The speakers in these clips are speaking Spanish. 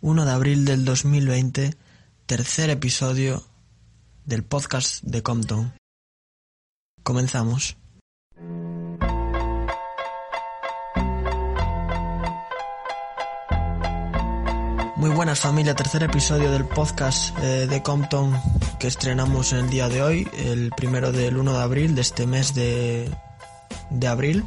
1 de abril del 2020, tercer episodio del podcast de Compton. Comenzamos. Muy buenas familia, tercer episodio del podcast eh, de Compton que estrenamos el día de hoy, el primero del 1 de abril de este mes de, de abril.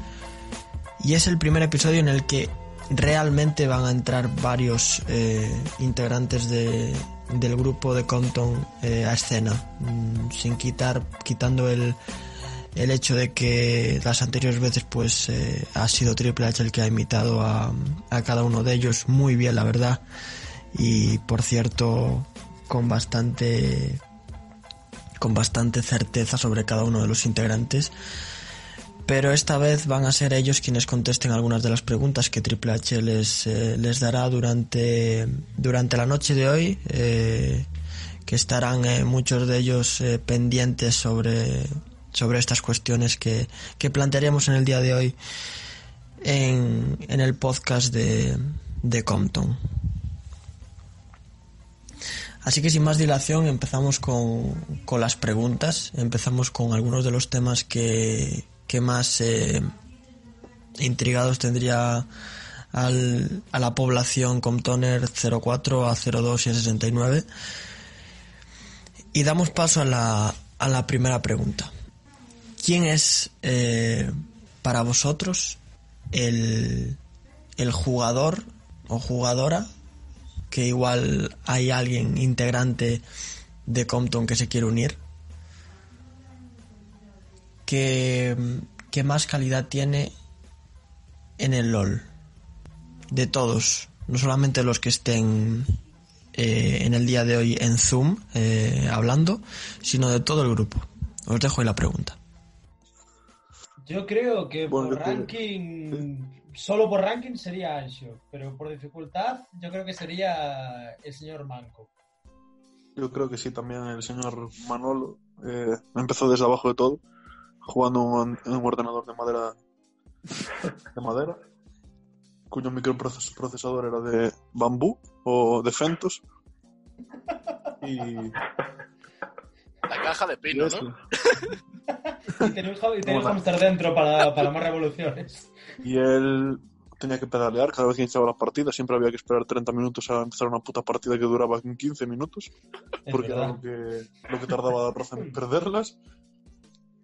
Y es el primer episodio en el que realmente van a entrar varios eh, integrantes de, del grupo de Compton eh, a escena, mm, sin quitar, quitando el, el hecho de que las anteriores veces pues eh, ha sido Triple H el que ha imitado a, a cada uno de ellos muy bien la verdad. Y por cierto con bastante con bastante certeza sobre cada uno de los integrantes pero esta vez van a ser ellos quienes contesten algunas de las preguntas que Triple H les, eh, les dará durante, durante la noche de hoy, eh, que estarán eh, muchos de ellos pendientes sobre, sobre estas cuestiones que, que plantearemos en el día de hoy en, en el podcast de, de Compton. Así que sin más dilación empezamos con, con las preguntas, empezamos con algunos de los temas que, que más eh, intrigados tendría al, a la población Comptoner 04 a 02 y a 69. Y damos paso a la, a la primera pregunta. ¿Quién es eh, para vosotros el, el jugador o jugadora que igual hay alguien integrante de Compton que se quiere unir? Que, que más calidad tiene en el LOL. De todos, no solamente los que estén eh, en el día de hoy en Zoom eh, hablando, sino de todo el grupo. Os dejo ahí la pregunta. Yo creo que Bueno, por ranking, solo por ranking sería Anshio, pero por dificultad yo creo que sería el señor Manco. Yo creo que sí, también el señor Manolo eh, empezó desde abajo de todo, jugando en en un ordenador de madera, de madera, cuyo microprocesador era de bambú o de Fentos. Y, La caja de pino. ¿no? Y tenía un, hamster dentro para, para más revoluciones. y él tenía que pedalear cada vez que iniciaba la partida, siempre había que esperar 30 minutos a empezar una puta partida que duraba 15 minutos. Porque era lo que, lo que tardaba en perderlas.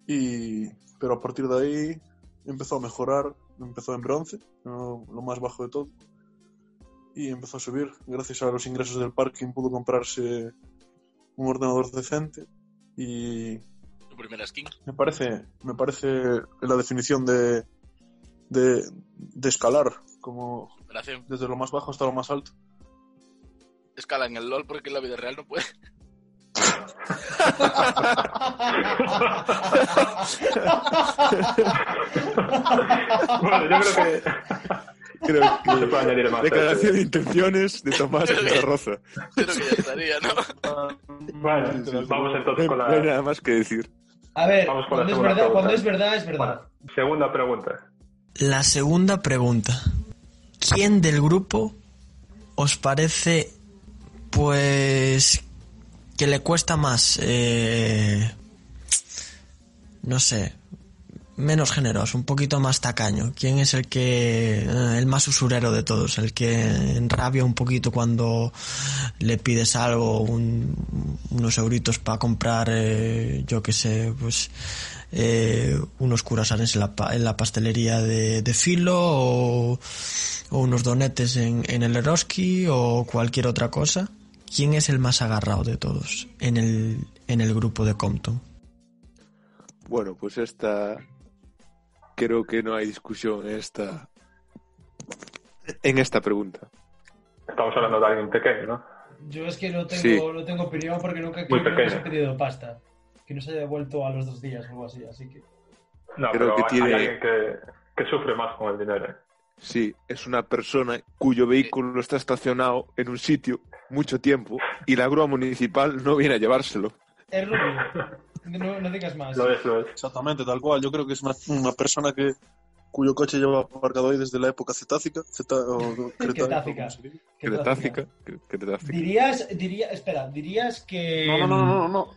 Y, pero a partir de ahí empezó a mejorar, empezó en bronce, lo, más bajo de todo, y empezó a subir. Gracias a los ingresos del parking pudo comprarse un ordenador decente y Tu primera skin. me parece, me parece la definición de, de, de escalar, como desde lo más bajo hasta lo más alto. Escala en el LOL porque en la vida real no puede. Bueno, yo creo que Creo no se puede añadir más. Declaración de intenciones de Tomás Roza. Creo que ya estaría, ¿no? Bueno, vamos entonces con No hay la nada más que decir. A ver, Vamos con la cuando es, segunda verdad, pregunta. cuando es verdad, es verdad. Bueno, segunda pregunta. La segunda pregunta. ¿Quién del grupo os parece, pues, que le cuesta más, eh, no sé, menos generoso, un poquito más tacaño? ¿Quién es el que, eh, el más usurero de todos, el que enrabia un poquito cuando le pides algo, un- unos euritos para comprar, eh, yo qué sé, pues eh, unos curasanes en la, en la pastelería de, de Filo o, o unos donetes en, en el Eroski o cualquier otra cosa. ¿Quién es el más agarrado de todos en el, en el grupo de Compton? Bueno, pues esta. Creo que no hay discusión en esta. En esta pregunta. Estamos hablando de alguien pequeño, ¿no? Yo es que no tengo, Sí. no tengo opinión porque nunca creo que ha pedido pasta. Que no se haya devuelto a los dos días o algo así, así que... No, Creo pero que hay- tiene- hay alguien que, que sufre más con el dinero. Sí, es una persona cuyo vehículo está estacionado en un sitio mucho tiempo y la grúa municipal no viene a llevárselo. Es rubio. No, no digas más. Lo es, lo es. Exactamente, tal cual. Yo creo que es una, una persona que cuyo coche lleva aparcado ahí desde la época cetácica. Ceta, o, Cretácica. Cretácica. cre- Cretácica. Dirías, diría, espera, dirías que No, no, no, no, no.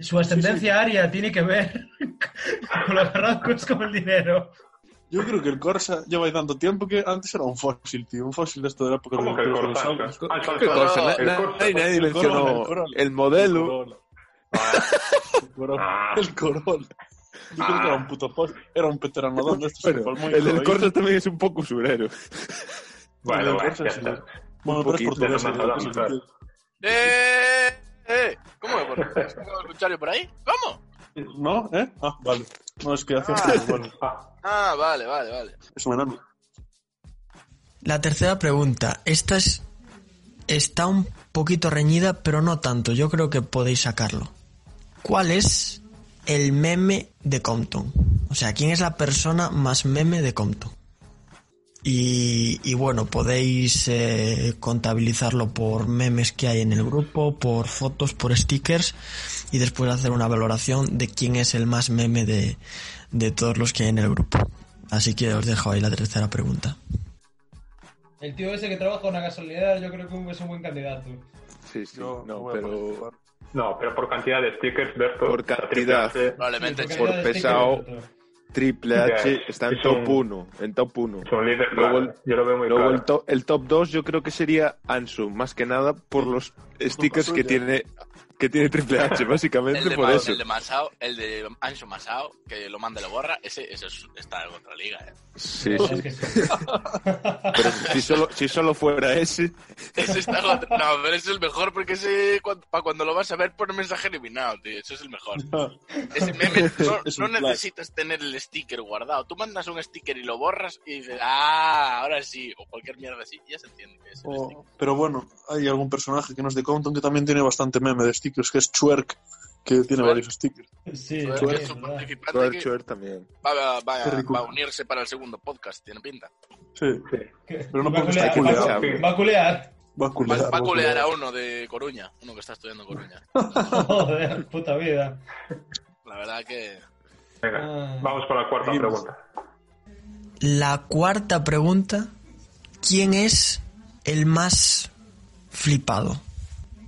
su ascendencia aria tiene que ver con los barrancos con el dinero. Yo creo que el Corsa lleva ahí tanto tiempo que antes era un fósil, tío. Un fósil de esto de la época ¿Cómo de que el Corsa? Ah, el ¿Qué Corsa. El Corsa. nadie, mencionó el Corolla. el modelo. El Corolla. El Corolla. Ah. El Corolla. Yo creo que era un puto fósil. Era un pteranodón de estos el del. Corsa también es un poco usurero. Bueno, El bueno, Corsa ya está. Bueno, pero es portugués. Hablamos, sí, ¡Eh! ¡Eh! ¿Cómo escuchar yo por ahí? ¿Cómo? ¿No? ¿Eh? Ah, vale. No, es que hace Ah. bueno, vale, vale, vale. es un enano. La tercera pregunta. Esta es, está un poquito reñida, pero no tanto. Yo creo que podéis sacarlo. ¿Cuál es el meme de Compton? O sea, ¿quién es la persona más meme de Compton? Y, y bueno, podéis eh, contabilizarlo por memes que hay en el grupo, por fotos, por stickers y después hacer una valoración de quién es el más meme de, de todos los que hay en el grupo. Así que os dejo ahí la tercera pregunta. El tío ese que trabaja en una gasolinera yo creo que es un buen candidato. Sí, sí, no, pero no, pero por cantidad de stickers, Berto. Por cantidad. Probablemente Sí, por era de pesado. Triple H Ya, está en top un- 1, en top 1. Es un líder Luego claro. el- Yo lo veo muy Luego claro. el, to- el top 2 yo creo que sería Ansu, más que nada por los stickers que tiene que tiene Triple H, El básicamente de, por eso. el de Masao, el de Ancho Masao, que lo manda y lo borra, ese, ese es- está en otra liga, eh. Sí, sí. es que sí. Pero si solo, si solo fuera ese, Ese está en otra- No, pero ese es el mejor porque ese, para cuando lo vas a ver, pone mensaje eliminado, tío. Ese es el mejor. Ese meme, no, Es no necesitas tener el sticker guardado. Tú mandas un sticker y lo borras y dices, ah, ahora sí, o cualquier mierda así, ya se entiende que es el O- sticker. pero bueno, hay algún personaje que no es de Compton que también tiene bastante meme de stickers, que es Chuerk, que tiene Chuerk. varios stickers. Sí, Joder, sí, que es es un verdad. participante Chuer, que Chuer también. va, va- va- Qué rico. va a unirse para el segundo podcast, tiene pinta. Sí, Pero no va está culear, va a- culeado. Va a culear. va a culear. va a va a culear a uno de Coruña, uno que está estudiando en Coruña. Joder, puta vida. La verdad que... Venga, Ah. vamos con la cuarta Seguimos. pregunta. La cuarta pregunta, ¿quién es el más flipado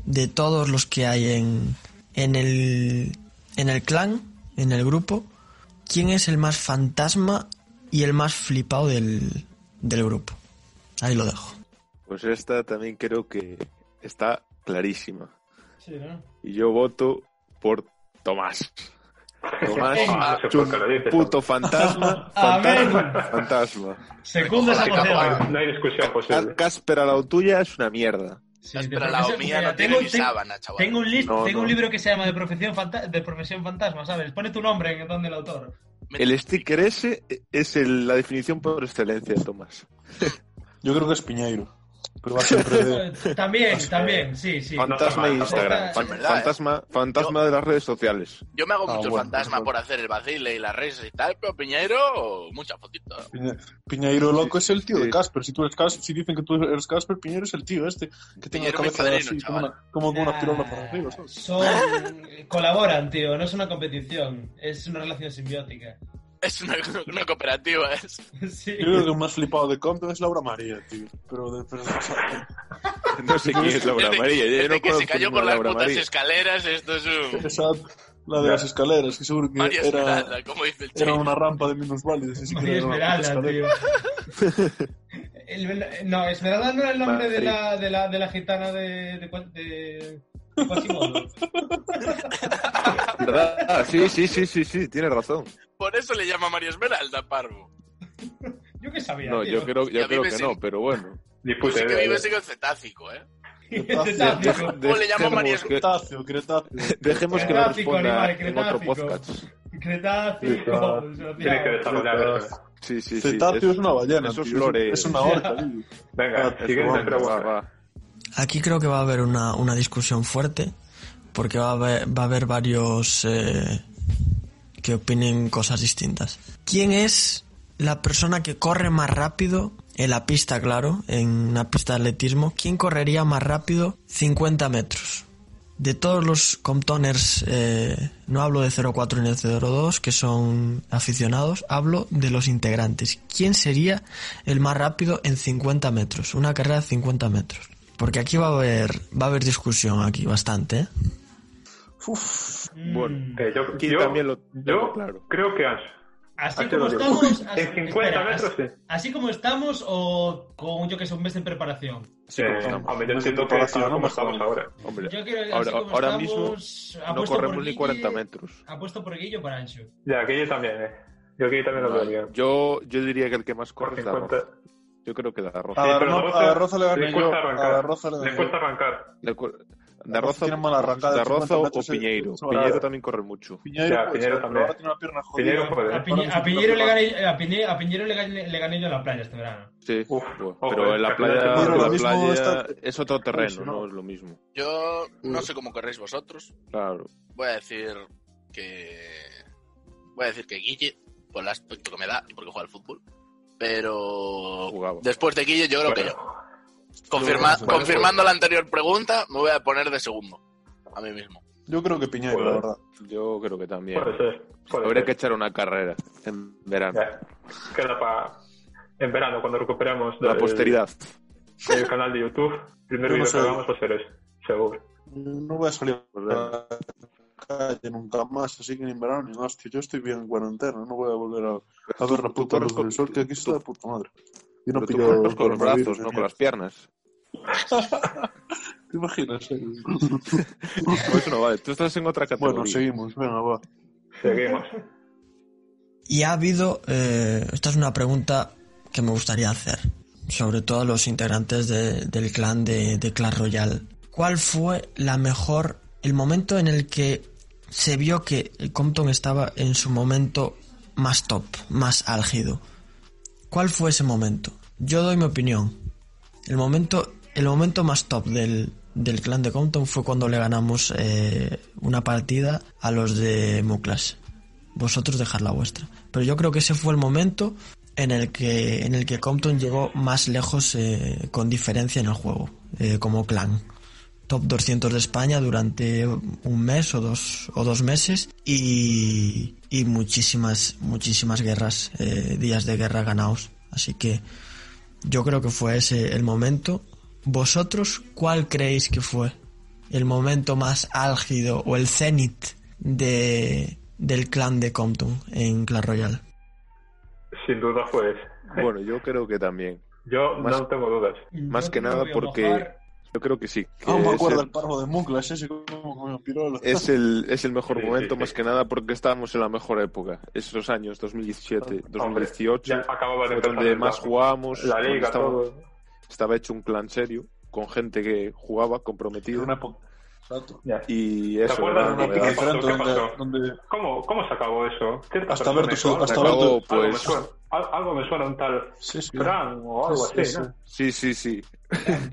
de todos los que hay en, en, el, en el clan, en el grupo? ¿Quién es el más fantasma y el más flipado del, del grupo? Ahí lo dejo. Pues esta también creo que está clarísima. Sí, ¿no? Y yo voto por Tomás. Tomás Ah, no sé es un por qué lo dices. puto fantasma, fantasma, fantasma. Segunda esa. No hay discusión posible. Casper a la tuya es una mierda. Sí, Espera, la mía no tiene tengo, ni sábana, chaval. tengo un, list, No, tengo no. un libro que se llama de profesión, de profesión fantasma, ¿sabes? Pone tu nombre en donde el autor. El sticker ese es el- la definición por excelencia de Tomás. Yo creo que es Piñeiro. Pero va siempre de... también, también, sí, sí. Fantasma no, Instagram. fantasma fantasma de las redes sociales. Yo me hago Ah, mucho bueno, fantasma pues, por hacer el vacile y las redes y tal, pero Piñeiro, mucha fotito. Piñe- Piñeiro loco es el tío Sí. de Casper. Si tú eres Casper, si dicen que tú eres Casper, Piñeiro es el tío este que tiene la cabeza padrino, así, como una, como una Nah. pirola para arriba, ¿sabes? Son. colaboran, tío, no es una competición, es una relación simbiótica. Es una, una cooperativa, es. Sí. Yo creo que el más flipado de Compton es Laura María, tío. Pero de pero, o sea, No sé quién es Laura Desde- María. Desde no que se cayó por las Laura putas María. escaleras, esto es un... esa, la de las escaleras, que seguro que María era, Esmeralda, como dice el era una rampa de minusválidos. así que María puta Esmeralda, tío. El- no, Esmeralda no era el nombre de la, de la, de la gitana de, de, de. ¿Verdad? Ah, sí, sí, sí, sí, sí, tienes razón. Por eso le llama María Esmeralda, Parvo. Yo qué sabía, No, tío. yo creo, yo creo que en- no, pero bueno. Pues sí que vives en el cetácico, ¿eh? Cretácico. De- O le llamo dejemos María que- Cretáceo, cretáceo. Dejemos que lo Cretácico, responda en otro cretácico. podcast. Cretácico. Tiene que desarrollar eso. Sí, sí, sí. Cetáceo es, una ballena. Eso es lore. Es una orca. tío. Venga, siguiente pregunta. Aquí creo que va a haber una, una discusión fuerte, porque va a haber, va a haber varios eh, que opinen cosas distintas. ¿Quién es la persona que corre más rápido en la pista, claro, en una pista de atletismo? ¿Quién correría más rápido 50 metros? De todos los Comptoners, eh, no hablo de 04 ni de 02, que son aficionados, hablo de los integrantes. ¿Quién sería el más rápido en 50 metros? Una carrera de 50 metros. Porque aquí va a haber, va a haber discusión aquí, bastante, ¿eh? Uf, Bueno, Eh, yo, Aquí yo- también lo yo claro. creo que Ansu. Así Así como estamos. En así- 50 espera, metros, así, sí. así como estamos o con, yo que sé, un mes en preparación. Sí, Eh, estamos. hombre, yo qué que preparación, estamos como estamos ahora. Hombre, Yo quiero, así ahora, como ahora estamos, mismo no corremos ni Guille, 40 metros. Apuesto por Guillo para Ancho. Ya, que yo también, eh. Yo que también lo veo. Yo, yo diría que el que más corre es la 50. Roza. Yo creo que la Roza. a Sí, la pero Ro- Roza- a la Roza le Le gané yo. cuesta A la arrancar. Roza le Le cuesta arrancar. Le cu- La Da Roza Roza, tiene mala arrancada de Da Roza 50 o eh. Piñeiro. Piñeiro también corre mucho. Piñeiro, Ya, Piñeiro ser, también. tiene una pierna. Piñeiro puede. A, Piñe- a Piñero le gané, a, Piñe- a Piñero le gané, le gané yo en la playa este verano. Sí, Uf, pero eh, en la playa, Piñeiro la playa está- es otro terreno, no ¿no? es lo mismo. Yo no sé cómo corréis vosotros. Claro. Voy a decir que. Voy a decir que Guille, por el aspecto que me da, porque juega al fútbol. Pero. Jugaba. Después de Guille, yo creo que yo. Confirma- Bueno, confirmando la anterior pregunta, me voy a poner de segundo. A mí mismo. Yo creo que Piñeiro, la Puede. verdad. Yo creo que también. Puede ser. Puede Habría ser. que echar una carrera en verano. Ya. Queda para en verano cuando recuperemos La del- posteridad. del canal de YouTube. Primer Yo no que hagamos va a ser ese, seguro. No voy a salir a la calle nunca más, así que ni en verano ni en hostia. Yo estoy bien en cuarentena, no voy a volver a, a ver la puta luz con- del sol, que aquí está de puta madre. Y no tú pillo con los brazos, no con las piernas. ¿Te imaginas? eh? No, eso no vale. Tú estás en otra categoría. bueno, seguimos, venga, va. Seguimos. Y ha habido, eh, esta es una pregunta que me gustaría hacer, sobre todo a los integrantes de- del clan de, de Clash Royale. ¿Cuál fue la mejor, el momento en el que se vio que Compton estaba en su momento más top, más álgido? ¿Cuál fue ese momento? Yo doy mi opinión. El momento, el momento más top del, del clan de Compton fue cuando le ganamos eh, una partida a los de Muklas vosotros dejar la vuestra. Pero yo creo que ese fue el momento en el que, en el que Compton llegó más lejos eh, con diferencia en el juego, eh, como clan. Top 200 de España durante un mes o dos, o dos meses y, y muchísimas, muchísimas guerras, eh, días de guerra ganados. Así que yo creo que fue ese el momento. ¿Vosotros cuál creéis que fue el momento más álgido o el cenit de, del clan de Compton en Clash Royale? Sin duda fue ese. Bueno, yo creo que también. Yo Más- no tengo dudas. Más Yo que nada porque- mojar. Yo creo que sí. Que Ah, me es, acuerdo el, parvo de Muklas, ese como es, el, es el mejor Sí, momento, sí, más sí. que nada porque estábamos en la mejor época. Esos años, 2017, 2018, Ya acababa de donde más jugábamos. La liga, estaba, todo. estaba hecho un clan serio, con gente que jugaba, comprometido. una época. Exacto. Ya. Y eso, acuerdas era de una una Una ¿Qué época novedad. pasó? diferente ¿Qué donde, pasó? donde ¿Cómo, ¿Cómo se acabó eso? Hasta persona Berto hasta Berto, pues- me al- algo me suena un tal Sí, sí. Fran o algo Sí, así, sí, ¿no? Sí, sí, sí.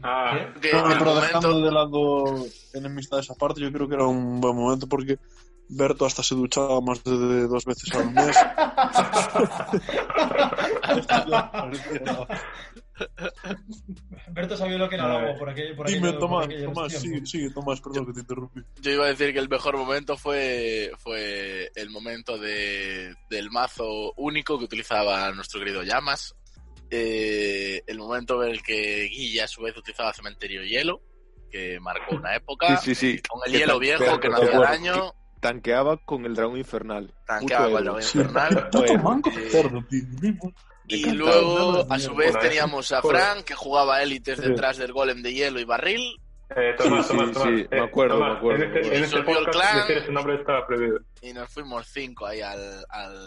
Ah, Que No, el pero momento- dejando de lado enemistades aparte, yo creo que era un buen momento porque Berto hasta se duchaba más de, de dos veces al mes. Berto sabía lo que era agua por aquel, por Dime, aquello- por Tomás, Tomás, sigue, sigue, Tomás, perdón que te interrumpí. Yo iba a decir que el mejor momento fue, fue el momento de, del mazo único que utilizaba nuestro querido Llamas. Eh, el momento en el que Guilla a su vez utilizaba Cementerio Hielo, que marcó una época. Sí, sí, sí. Con el Que hielo viejo que no hacía daño, Tanqueaba con el dragón infernal. tanqueaba con el dragón Sí. infernal. Eh. Y luego, a su vez, teníamos a. Frank, que jugaba élites Sí. detrás del golem de hielo y barril. eh, Tomás, Sí, sí, Tomás, Tomás, sí, eh, me acuerdo, me acuerdo, En me este, acuerdo. en este podcast clan. decir ese nombre estaba prohibido. Y nos fuimos cinco ahí al, al,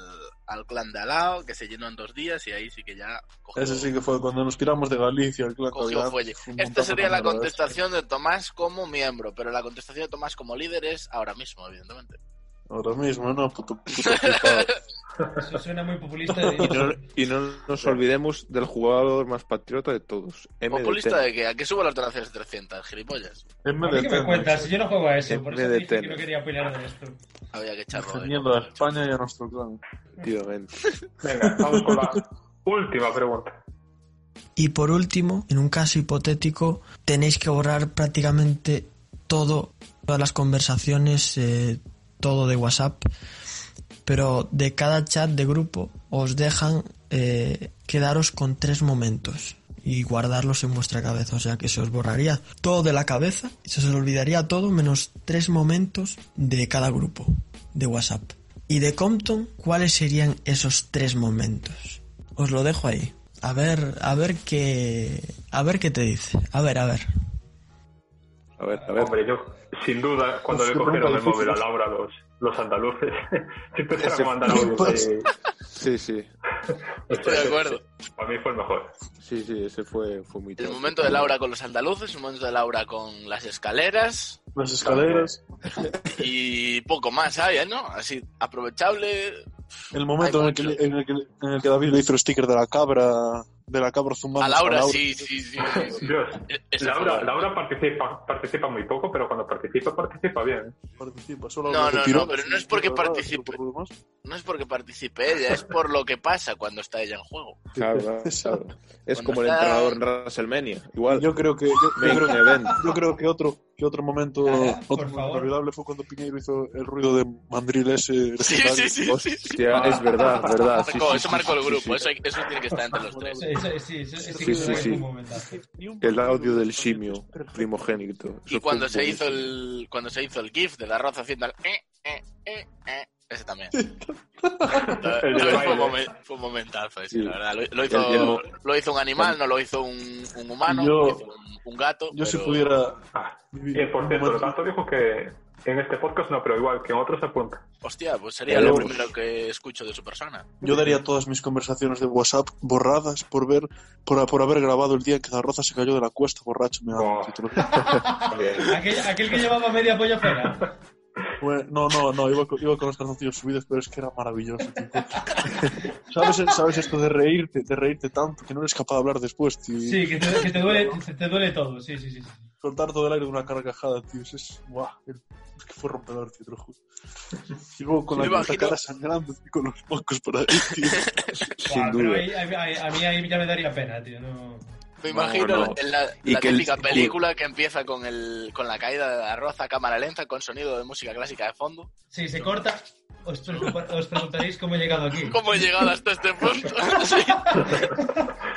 al clan de al lado, que se llenó en dos días, y ahí sí que ya cogió, Ese sí que fue cuando nos tiramos de Galicia, el clan cogió fuelle. Esta sería la era contestación de Tomás como miembro, pero la contestación de Tomás como líder es ahora mismo, evidentemente. Ahora mismo, ¿no? Puto, puto. Eso suena muy populista. Y no, y no nos olvidemos del jugador más patriota de todos, ¿Populista MDT. de qué? ¿A qué subo las donaciones de 300? ¿Gilipollas? ¿A mí qué me cuentas? Si yo no juego a eso, por eso MDT. dije que no quería opinar de esto. Había que echarlo. de- Defendiendo a España y a nuestro clan. Efectivamente. Venga, vamos con la última pregunta. Y por último, en un caso hipotético, tenéis que borrar prácticamente todo, todas las conversaciones, eh, todo de WhatsApp, pero de cada chat de grupo os dejan eh, quedaros con tres momentos y guardarlos en vuestra cabeza, o sea que se os borraría todo de la cabeza y se os olvidaría todo menos tres momentos de cada grupo de WhatsApp. Y de Compton, ¿cuáles serían esos tres momentos? Os lo dejo ahí. A ver, a ver qué, a ver qué te dice. A ver, a ver. A ver, a ver. Hombre, yo, sin duda, cuando Uf, le cogieron el móvil a. Laura los, los andaluces, se a mandar fue- audios ahí. Sí, sí. Estoy de acuerdo. Para mí fue el mejor. Sí, sí, ese fue, fue muy El momento de Laura con los andaluces, el momento de Laura con las escaleras Las escaleras. y poco más había, ¿no? Así, aprovechable. El momento en Hay el, que, en, el que, en el que David le hizo el sticker de la cabra, de la cabra zumbando. A Laura, sí, sí, sí. sí, sí. Dios, Laura, Laura participa, participa muy poco, pero cuando participa, participa bien. Participa, solo No, no, no, pero no es porque participe. No es porque participe ella, es por lo que pasa cuando está ella en juego. Claro, claro. Es como el está- entrenador en WrestleMania. Igual. Yo creo que, yo, yo creo, event. yo creo que otro, que otro momento, Ah, fue cuando Piñeiro hizo el ruido de mandril ese. Sí, sí, sí. sí, sí. Hostia, es verdad, verdad. Sí, Marcó- sí, eso marcó el grupo, sí. eso, eso tiene que estar entre los tres. Sí, sí, sí. El audio del simio primogénito. Y cuando se hizo el cuando se hizo el GIF del arroz haciendo el eh, eh, eh, eh, ese también. Fue, un momen- fue un momentazo ese, Sí. la verdad. Lo, lo hizo, El- el- lo hizo un animal, no lo hizo un, un humano, Yo- lo hizo un, un gato. Yo si pudiera. Ah, vivir y por cierto, el gato dijo que en este podcast no, pero igual que en otros apunta. Hostia, pues sería Pero- lo primero que escucho de su persona. Yo daría todas mis conversaciones de WhatsApp borradas por ver, por, por haber grabado el día en que la roza se cayó de la cuesta borracho. Me Oh. Aquel, aquel que llevaba media polla fuera. Bueno, no, no, no, iba con, iba con los calzoncillos subidos, pero es que era maravilloso. tío. ¿Sabes, ¿Sabes esto de reírte, de reírte tanto que no eres capaz de hablar después, tío? Sí, que te, que te duele, te, te duele todo. Sí, sí, sí. Sí. Soltar todo el aire de una carcajada, tío. Es, es, guau, es que fue rompedor, tío, te lo juro. Llegó con la, la cara sangrando, tío, con los mocos por ahí, tío. Sin duda. ahí- ahí- ahí- a mí ahí ya me daría pena, tío. No... Me No, imagino no. en la, Y la que el- típica película que empieza con el con la caída de la arroz a cámara lenta con sonido de música clásica de fondo. Si se corta, os, preguntaréis cómo he llegado aquí. ¿Cómo he llegado hasta este punto? Sí.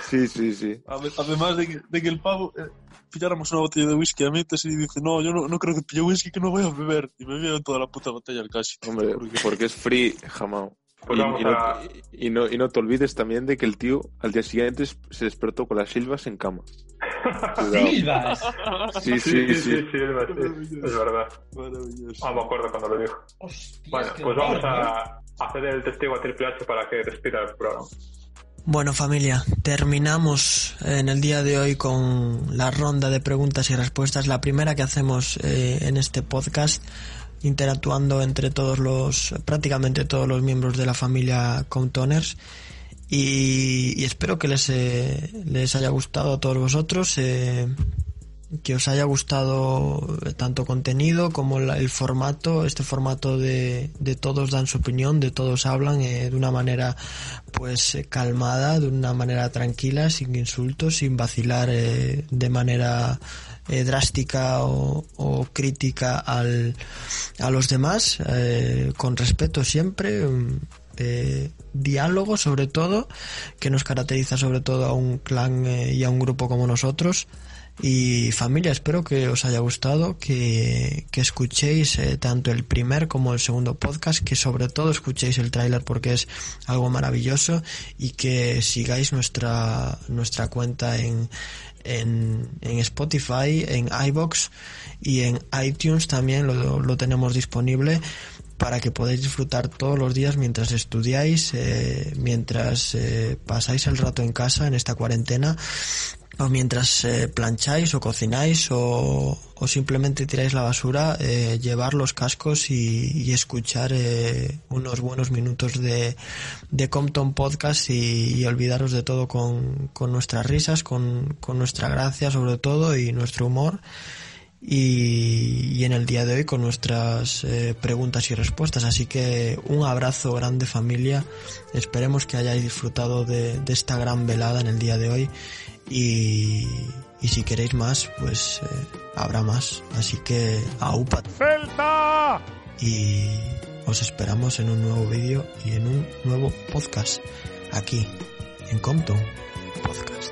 Sí, sí, sí. Ade- Además de que, de que el pavo eh, pilláramos una botella de whisky a metes y dice, no, yo no, no creo que pille whisky que no voy a beber. Y me bebo toda la puta botella casi. Hombre, Porque- porque es free, jamás. Pues y, no, a- y, no, y no te olvides también de que el tío al día siguiente se despertó con las silbas en cama. ¡Silvas! Sí, sí, sí. sí, es verdad, sí, es verdad. Maravilloso. Ah, me acuerdo cuando lo dijo. Bueno, pues vamos a hacer el testigo a Triple H para que despida el programa. Bueno familia, terminamos en el día de hoy con la ronda de preguntas y respuestas, la primera que hacemos eh, en este podcast, interactuando entre todos los, prácticamente todos los miembros de la familia Comptoners. Y, y espero que les, eh, les haya gustado a todos vosotros, eh, que os haya gustado tanto contenido como la- el formato, este formato de, de todos dan su opinión, de todos hablan eh, de una manera pues eh, calmada, de una manera tranquila, sin insultos, sin vacilar eh, de manera eh, drástica o, o crítica al, a los demás, eh, con respeto siempre, eh, diálogo sobre todo, que nos caracteriza sobre todo a un clan eh, y a un grupo como nosotros. Y familia, espero que os haya gustado, que, que escuchéis eh, tanto el primer como el segundo podcast, que sobre todo escuchéis el tráiler porque es algo maravilloso y que sigáis nuestra, nuestra cuenta en, en, en Spotify, en iBox y en iTunes también lo, lo tenemos disponible para que podáis disfrutar todos los días mientras estudiáis, eh, mientras eh, pasáis el rato en casa en esta cuarentena o mientras eh, plancháis o cocináis o, simplemente tiráis la basura, eh, llevar los cascos y, y escuchar eh, unos buenos minutos de, de Compton Podcast y, y olvidaros de todo con, con nuestras risas, con, con nuestra gracia sobre todo y nuestro humor. Y, y en el día de hoy con nuestras eh, preguntas y respuestas. Así que un abrazo grande familia. Esperemos que hayáis disfrutado de, de esta gran velada en el día de hoy. Y, y si queréis más, pues eh, habrá más. Así que aupa. Y os esperamos en un nuevo vídeo y en un nuevo podcast aquí en Compton Podcast.